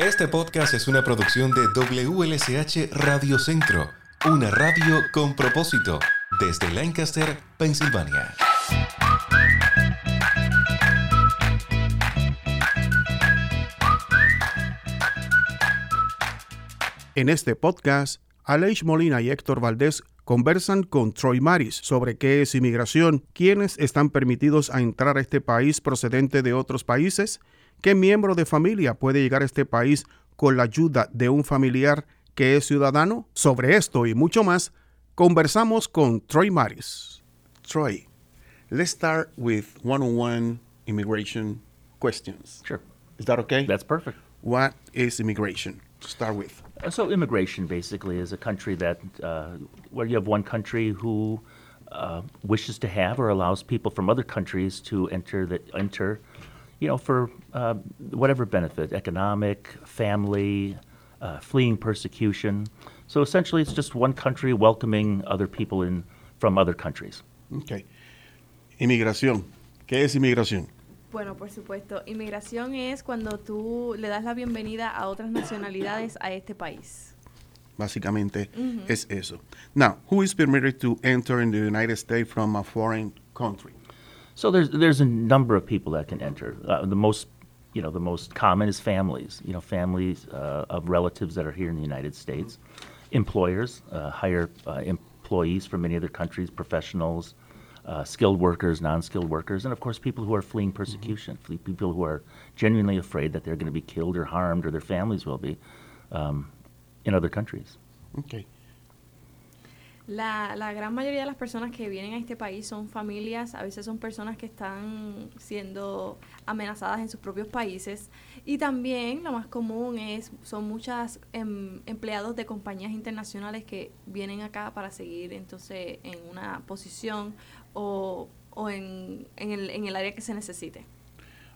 Este podcast es una producción de WLSH Radio Centro, una radio con propósito, desde Lancaster, Pensilvania. En este podcast, Aleix Molina y Héctor Valdés conversan con Troy Maris sobre qué es inmigración, quiénes están permitidos a entrar a este país procedente de otros países, qué miembro de familia puede llegar a este país con la ayuda de un familiar que es ciudadano. Sobre esto y mucho más, conversamos con Troy Maris. Troy, let's start with one-on-one immigration questions. Sure. Is that okay? That's perfect. What is immigration to start with? Uh, So immigration basically is a country that uh, where you have one country who uh, wishes to have or allows people from other countries to enter that enter, you know, for uh, whatever benefit, economic, family, uh, fleeing persecution. So essentially, it's just one country welcoming other people in from other countries. Okay. Inmigración. ¿Qué es inmigración? Bueno, por supuesto, inmigración es cuando tú le das la bienvenida a otras nacionalidades a este país. Básicamente es eso. Now, who is permitted to enter in the United States from a foreign country? So there's there's a number of people that can enter. Uh, the most you know the most common is families. You know families uh, of relatives that are here in the United States. Employers uh, hire uh, employees from many other countries, professionals, uh, skilled workers, non-skilled workers, and of course people who are fleeing persecution, flee, people who are genuinely afraid that they're going to be killed or harmed or their families will be um, in other countries. Okay. La, la gran mayoría de las personas que vienen a este país son familias, a veces son personas que están siendo amenazadas en sus propios países y también lo más común es son muchas em, empleados de compañías internacionales que vienen acá para seguir entonces en una posición o, o en, en, el, en el área que se necesite.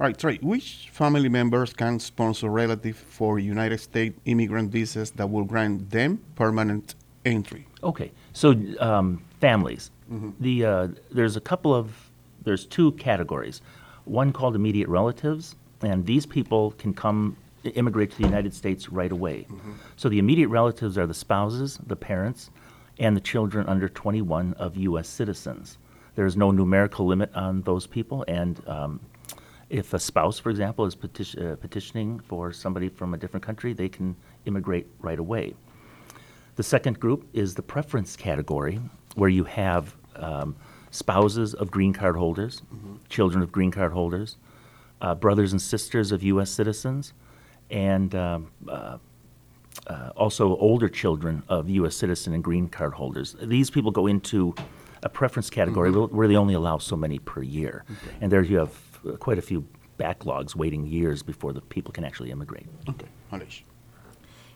All right, Trey, which family members can sponsor relative for United States immigrant visas that will grant them permanent entry? Okay, so um, families. The uh, there's a couple of there's two categories. One called immediate relatives, and these people can come immigrate to the United States right away. So the immediate relatives are the spouses, the parents, and the children under 21 of U.S. citizens. There is no numerical limit on those people, and um, if a spouse, for example, is petition, uh, petitioning for somebody from a different country, they can immigrate right away. The second group is the preference category, where you have um, spouses of green card holders, children of green card holders, uh, brothers and sisters of U.S. citizens, and um, uh, uh, also older children of U.S. citizen and green card holders. These people go into a preference category where- where they only allow so many per year, and there you have uh, quite a few backlogs waiting years before the people can actually immigrate. Okay, Alish.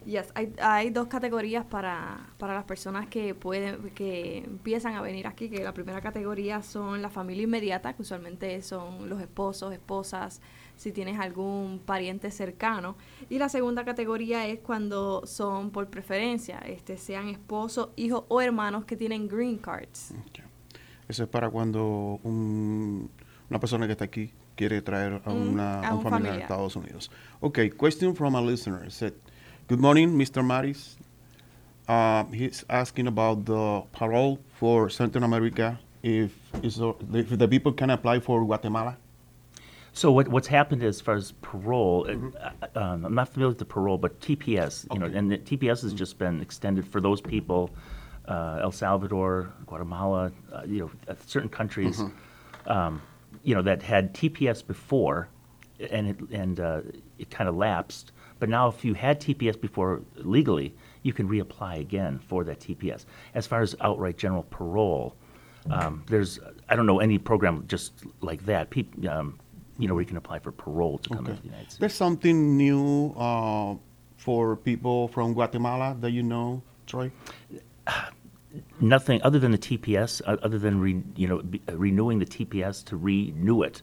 Yes, hay, hay dos categorías para, para las personas que pueden que empiezan a venir aquí, que la primera categoría son la familia inmediata, que usualmente son los esposos, esposas, si tienes algún pariente cercano, y la segunda categoría es cuando son por preferencia, este sean esposos, hijos o hermanos que tienen green cards. Okay. Eso es para cuando un- una persona que está aquí quiere traer a, Mm, una, a a un familiar a familiar. Estados Unidos. Okay, question from a listener. Said, Good morning, Mr. Mattes. Uh, he's asking about the parole for Central America. If, is, if the people can apply for Guatemala. So what, what's happened as far as parole, uh, um, I'm not familiar with the parole, but TPS, you know, and the TPS has just been extended for those people, uh, El Salvador, Guatemala, uh, you know, uh, certain countries, um, you know, that had TPS before, and it, and uh, it kind of lapsed. But now, if you had TPS before legally, you can reapply again for that TPS. As far as outright general parole, um, there's I don't know any program just like that. Peop, um, you know, where you can apply for parole to come Okay. into the United States. There's something new uh, for people from Guatemala that you know, Troy? Nothing other than the TPS, other than re, you know be, uh, renewing the TPS to renew it.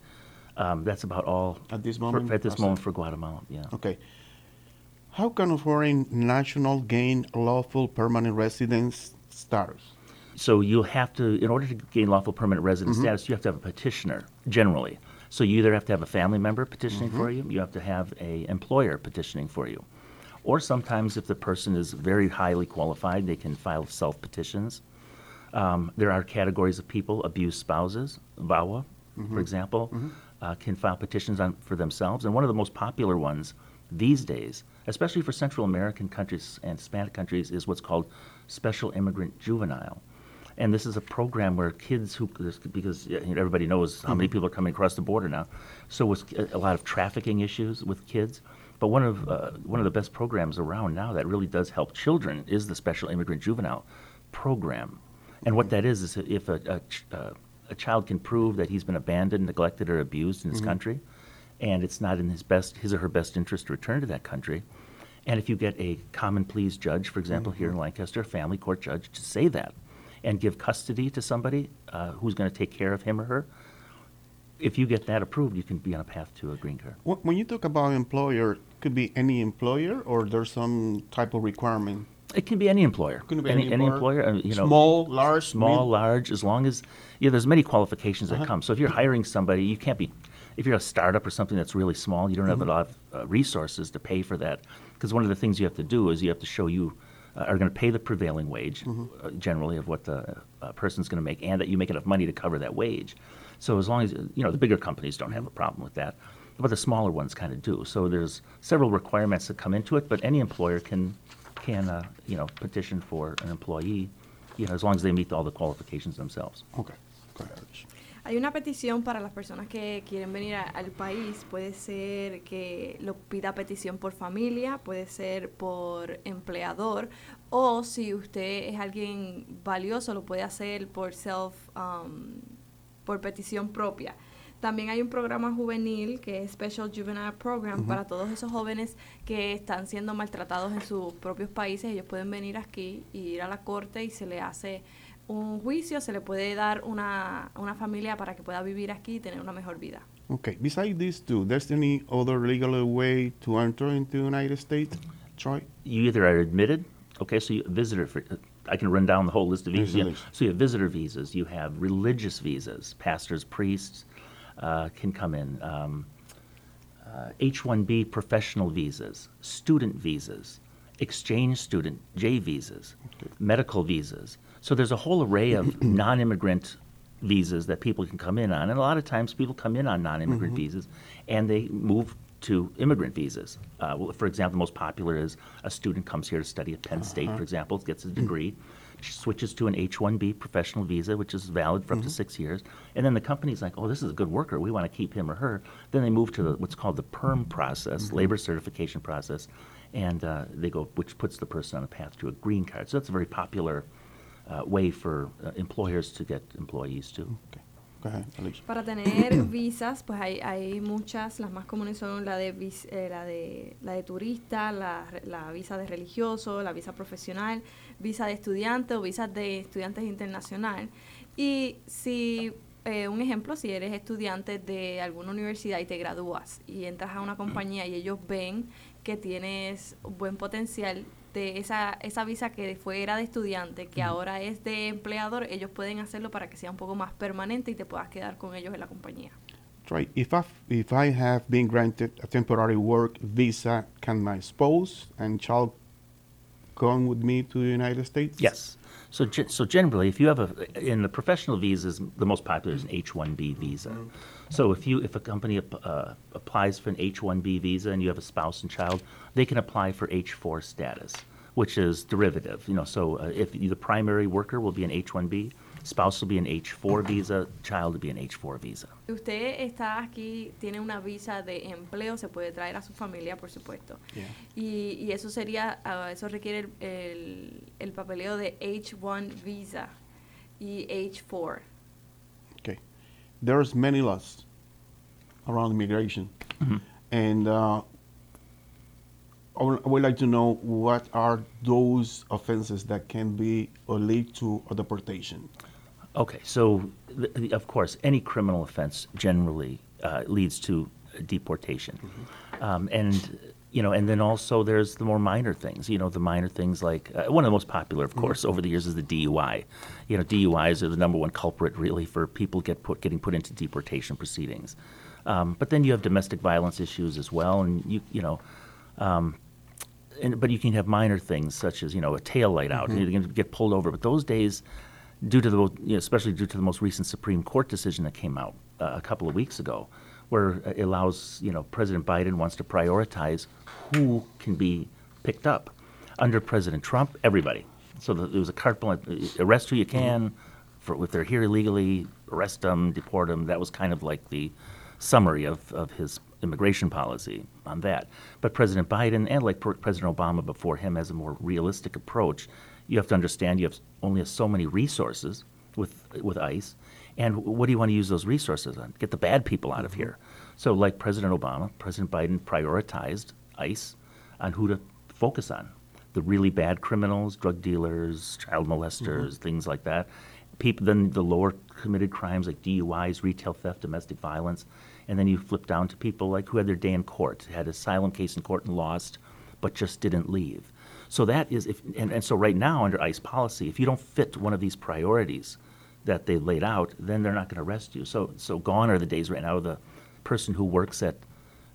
Um, that's about all At this for- moment, at this moment for Guatemala. Yeah. Okay. How can a foreign national gain lawful permanent residence status? So you'll have to, in order to gain lawful permanent resident status, you have to have a petitioner generally. So you either have to have a family member petitioning for you, you have to have a employer petitioning for you. Or sometimes if the person is very highly qualified, they can file self petitions. Um, there are categories of people, abused spouses, VAWA, for example, uh, can file petitions on, for themselves. And one of the most popular ones these days, especially for Central American countries and Hispanic countries, is what's called Special Immigrant Juvenile. And this is a program where kids who, because everybody knows how many people are coming across the border now, so with a lot of trafficking issues with kids. But one of uh, one of the best programs around now that really does help children is the Special Immigrant Juvenile Program. And what that is is if a, a, ch- uh, a child can prove that he's been abandoned, neglected, or abused in his country, and it's not in his best his or her best interest to return to that country, and if you get a common pleas judge, for example, here in Lancaster, a family court judge, to say that, and give custody to somebody uh, who's going to take care of him or her, if you get that approved, you can be on a path to a green card. When you talk about employer, could be any employer or there's some type of requirement? It can be any employer. Be any, any employer. employer? uh, you know, Small, large, small, mid? large, as long as yeah, there's many qualifications Uh-huh. that come. So if you're hiring somebody, you can't be. If you're a startup or something that's really small, you don't have a Mm-hmm. lot of uh, resources to pay for that. Because one of the things you have to do is you have to show you uh, are going to pay the prevailing wage, Mm-hmm. uh, generally of what the uh, person's going to make, and that you make enough money to cover that wage. So as long as you know the bigger companies don't have a problem with that, but the smaller ones kind of do. So there's several requirements that come into it, but any employer can can uh, you know petition for an employee, you know, as long as they meet all the qualifications themselves. Okay, go ahead. Hay una petición para las personas que quieren venir a- al país. Puede ser que lo pida petición por familia, puede ser por empleador, o si usted es alguien valioso, lo puede hacer por self, um, por petición propia. También hay un programa juvenil que es Special Juvenile Program para todos esos jóvenes que están siendo maltratados en sus propios países. Ellos pueden venir aquí y ir a la corte y se le hace un juicio, se le puede dar una, una familia para que pueda vivir aquí y tener una mejor vida. Okay, besides these two, there's any other legal way to enter into the United States, Troy? You either are admitted, okay, so you visitor. For, I can run down the whole list of visas. Yeah. So you have visitor visas, you have religious visas. Pastors, priests uh, can come in. Um, uh, H-1B professional visas, student visas, exchange student J visas, medical visas. So there's a whole array of non-immigrant visas that people can come in on, and a lot of times people come in on non-immigrant mm-hmm. visas, and they move to immigrant visas. Uh, well, for example, the most popular is a student comes here to study at Penn State, for uh-huh. example, gets a mm-hmm. degree, switches to an H-1B professional visa, which is valid for up to mm-hmm. six years, and then the company's like, oh, this is a good worker, we want to keep him or her. Then they move to the, what's called the PERM process, labor certification process, and uh, they go, which puts the person on a path to a green card. So that's a very popular uh, way for uh, employers to get employees too. Okay, go ahead, Alicia. Para tener visas, pues hay, hay muchas, las más comunes son la de, vis- eh, la de, la de turista, la, re- la visa de religioso, la visa profesional, visa de estudiante o visa de estudiantes internacional. Y si, eh, un ejemplo, si eres estudiante de alguna universidad y te gradúas y entras a una compañía y ellos ven que tienes buen potencial de esa, esa visa que fue era de estudiante, que ahora es de empleador, ellos pueden hacerlo para que sea un poco más permanente y te puedas quedar con ellos en la compañía. Troy, if I if I have been granted a temporary work visa, can my spouse and child come with me to the United States? Yes. So, so generally, if you have a, in the professional visas, the most popular is an H-1B visa. So if you, if a company uh, applies for an H-1B visa and you have a spouse and child, they can apply for H-4 status, which is derivative. You know, so uh, if the primary worker will be an H-1B, spouse will be an H-4 visa, child will be an H-4 visa. Si usted está aquí, tiene una visa de empleo, se puede traer a su familia, por supuesto. Yeah. Y, y eso sería, ah, eso requiere el, el, el papeleo de H1 visa y H4. Okay. There's many laws around immigration, and uh, I would, I would like to know what are those offenses that can be or lead to a deportation. Okay, so th- th- of course, any criminal offense generally uh, leads to deportation, um, and you know, and then also there's the more minor things. You know, the minor things like uh, one of the most popular, of course, over the years is the DUI. You know, DUIs are the number one culprit really for people get put getting put into deportation proceedings. Um, but then you have domestic violence issues as well, and you you know, um, and, but you can have minor things such as you know a tail light out, and you're going to get pulled over. But those days, due to the you know, especially due to the most recent Supreme Court decision that came out uh, a couple of weeks ago, where it allows you know President Biden wants to prioritize who can be picked up. Under President Trump, everybody. So the, there was a carte blanche: arrest who you can. For, if they're here illegally, arrest them, deport them. That was kind of like the summary of, of his immigration policy on that. But President Biden and like President Obama before him has a more realistic approach. You have to understand you have only so many resources with with ICE, and what do you want to use those resources on? Get the bad people out of here. So, like President Obama, President Biden prioritized ICE on who to focus on the really bad criminals, drug dealers, child molesters, mm-hmm. things like that. People, then the lower committed crimes like DUIs, retail theft, domestic violence, and then you flip down to people like who had their day in court, had asylum case in court and lost, but just didn't leave. So that is, if, and, and so right now under ICE policy, if you don't fit one of these priorities that they laid out, then they're not going to arrest you. So, so gone are the days right now of the person who works at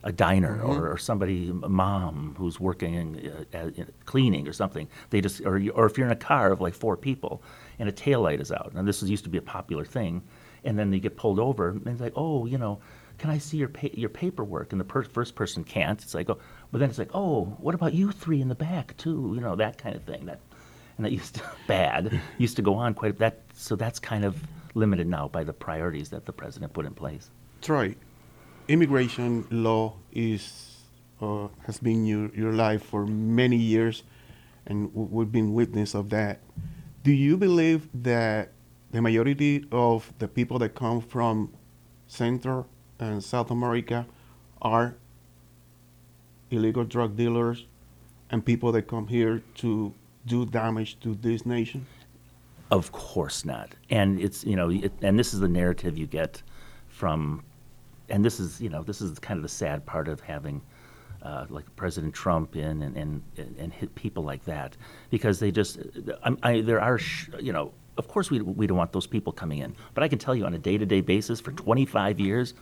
a diner mm-hmm. or, or, somebody, a mom who's working in, uh, in, cleaning or something. They just, or, or if you're in a car of like four people and a tail light is out, and this is, used to be a popular thing, and then they get pulled over, and it's like, oh, you know, can I see your pa- your paperwork? And the per- first person can't. It's like, oh, but then it's like, oh, what about you three in the back too? You know, that kind of thing. That, and that used to bad used to go on quite. That so that's kind of limited now by the priorities that the president put in place. That's right. immigration law is uh, has been your, your life for many years, and we've been witness of that. Do you believe that the majority of the people that come from Central and South America are illegal drug dealers and people that come here to do damage to this nation? Of course not. And it's you know, it, and this is the narrative you get from and this is you know this is kind of the sad part of having uh, like President Trump in and and and hit people like that because they just I, I, there are sh- you know of course we we don't want those people coming in but I can tell you on a day to day basis for 25 years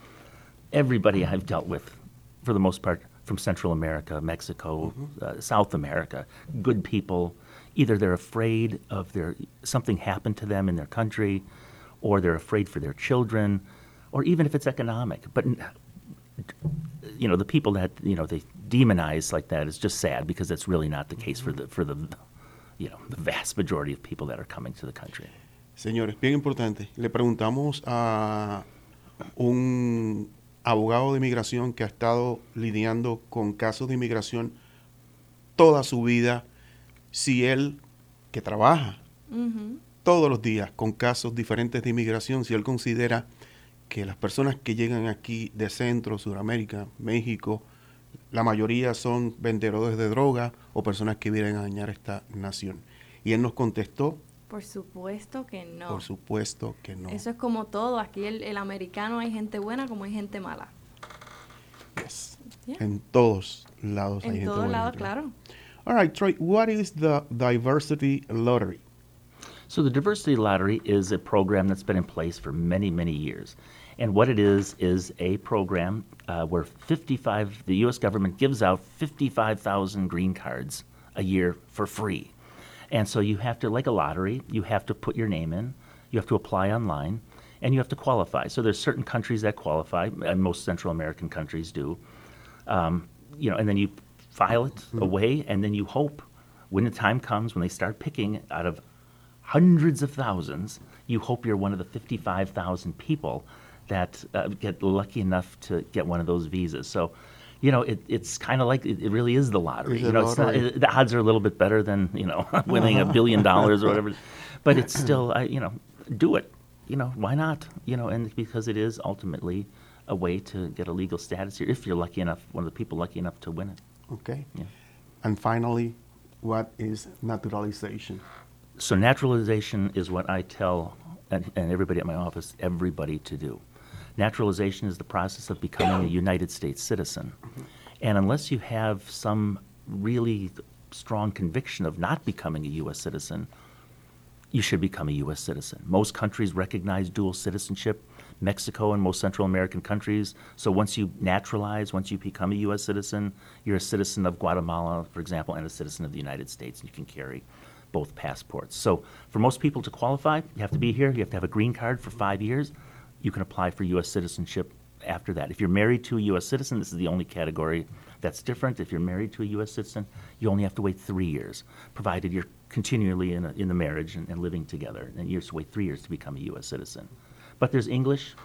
everybody I've dealt with for the most part from Central America Mexico mm-hmm. uh, South America good people either they're afraid of their something happened to them in their country or they're afraid for their children or even if it's economic. But you know, the people that you know they demonize like that is just sad because that's really not the case for the for the you know the vast majority of people that are coming to the country. Señores, bien importante. Le preguntamos a un abogado de inmigración que ha estado lidiando con casos de inmigración toda su vida, si él, que trabaja uh -huh. todos los días con casos diferentes de inmigración, si él considera que las personas que llegan aquí de Centro, Sudamérica, México, la mayoría son vendedores de droga o personas que vienen a dañar esta nación. Y él nos contestó. Por supuesto que no. Por supuesto que no. Eso es como todo. Aquí el, el americano hay gente buena como hay gente mala. Yes. En todos lados hay gente buena. En todos lados, claro. All right, Troy, what is the diversity lottery? So the Diversity Lottery is a program that's been in place for many, many years. And what it is is a program uh, where 55, the U.S. government gives out 55,000 green cards a year for free. And so you have to, like a lottery, you have to put your name in, you have to apply online, and you have to qualify. So there's certain countries that qualify, and most Central American countries do. Um, you know, and then you file it mm-hmm. away, and then you hope when the time comes when they start picking out of hundreds of thousands, you hope you're one of the 55,000 people that uh, get lucky enough to get one of those visas. So, you know, it, it's kind of like it, it, really is the lottery. you know, lottery? Not, it, the odds are a little bit better than you know winning a uh-huh. billion dollars or whatever, but it's still, I, you know, do it. You know, why not? You know, and because it is ultimately a way to get a legal status here if you're lucky enough, one of the people lucky enough to win it. Okay. Yeah. And finally, what is naturalization? So naturalization is what I tell and, and everybody at my office, everybody to do. Naturalization is the process of becoming a United States citizen. And unless you have some really strong conviction of not becoming a U.S. citizen, you should become a U.S. citizen. Most countries recognize dual citizenship Mexico and most Central American countries. So once you naturalize, once you become a U.S. citizen, you're a citizen of Guatemala, for example, and a citizen of the United States, and you can carry both passports. So for most people to qualify, you have to be here, you have to have a green card for five years. You can apply for U.S. citizenship after that. If you're married to a U.S. citizen, this is the only category that's different. If you're married to a U.S. citizen, you only have to wait three years, provided you're continually in, a, in the marriage and, and living together. And you have to wait three years to become a U.S. citizen. But there's English.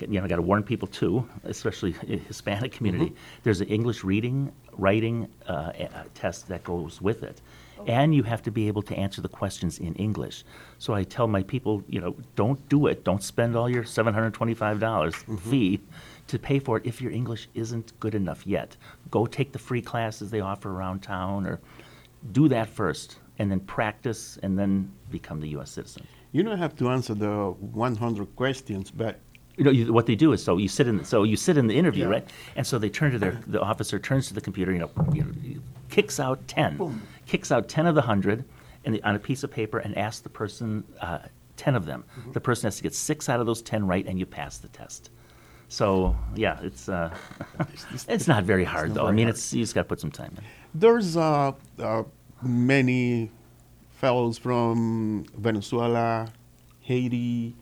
You know, I got to warn people too, especially Hispanic community. Mm-hmm. There's an English reading, writing uh, test that goes with it, oh. and you have to be able to answer the questions in English. So I tell my people, you know, don't do it. Don't spend all your seven hundred twenty-five dollars mm-hmm. fee to pay for it if your English isn't good enough yet. Go take the free classes they offer around town, or do that first, and then practice, and then become the U.S. citizen. You don't have to answer the 100 questions, but you know you, what they do is so you sit in so you sit in the interview yeah. right and so they turn to their the officer turns to the computer you know, you know kicks out 10 Boom. kicks out 10 of the 100 and on a piece of paper and asks the person uh, 10 of them mm-hmm. the person has to get six out of those 10 right and you pass the test so yeah it's uh, it's not very hard though i mean hard. it's you just got to put some time in there's uh, uh, many fellows from Venezuela, Haiti,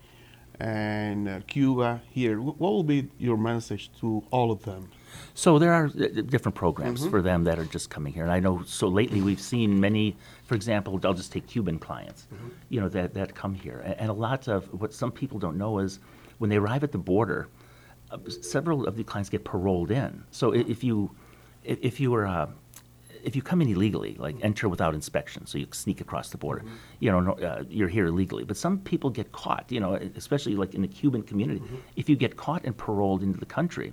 and uh, Cuba here. What will be your message to all of them? So there are uh, different programs mm-hmm. for them that are just coming here, and I know. So lately, we've seen many. For example, I'll just take Cuban clients, mm-hmm. you know, that that come here, and, and, a lot of what some people don't know is when they arrive at the border, uh, several of the clients get paroled in. So if you if you were uh, if you come in illegally, like enter without inspection, so you sneak across the border, mm-hmm. you know, uh, you're here illegally. But some people get caught, you know, especially like in the Cuban community. Mm-hmm. If you get caught and paroled into the country,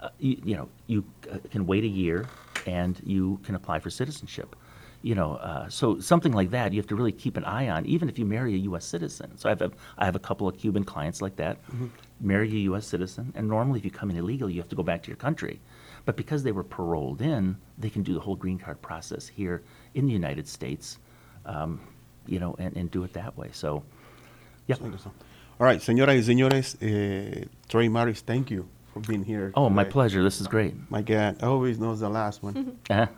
uh, you, you, know, you uh, can wait a year and you can apply for citizenship. You know, uh, so something like that you have to really keep an eye on, even if you marry a U.S. citizen. So I have a, I have a couple of Cuban clients like that, mm-hmm. marry a U.S. citizen, and normally if you come in illegal, you have to go back to your country. But because they were paroled in, they can do the whole green card process here in the United States, um, you know, and, and do it that way. So, yeah. All right, señoras y señores, uh, Troy Mattes, thank you for being here. Oh, today. my pleasure. This is great. My God, I always know the last one. I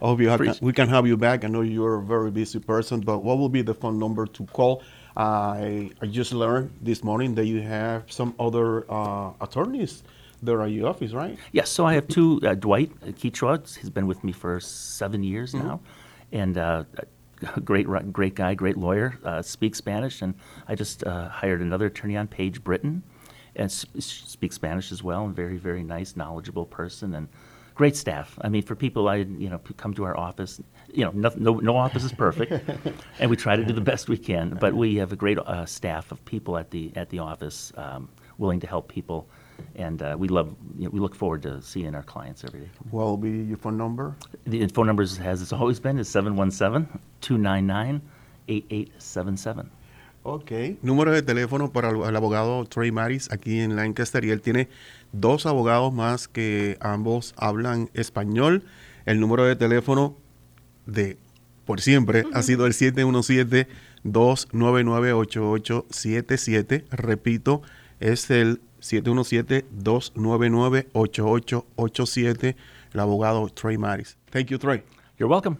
hope you have, we can have you back. I know you're a very busy person, but what will be the phone number to call? I, I just learned this morning that you have some other uh, attorneys there at your office, right? Yes. So I have two. Uh, Dwight Quichua, he's been with me for seven years mm-hmm. now, and uh, great, great guy, great lawyer, uh, speaks Spanish, and I just uh, hired another attorney on, Page Britton, and speaks Spanish as well, and very, very nice, knowledgeable person, and great staff. I mean, for people I you know come to our office, you know, no no, no office is perfect, and we try to do the best we can. But we have a great uh, staff of people at the at the office, um, willing to help people and uh, we love you know, we look forward to seeing our clients every day. What will be your phone number? The phone number has it's always been is 717-299-8877. Ok, número de teléfono para el, el, abogado Trey Maris aquí en Lancaster y él tiene dos abogados más que ambos hablan español. El número de teléfono de por siempre ha sido el 717 299 8877. Repito, es el 717-299-8887, el abogado Trey Maris. Thank you, Trey. You're welcome.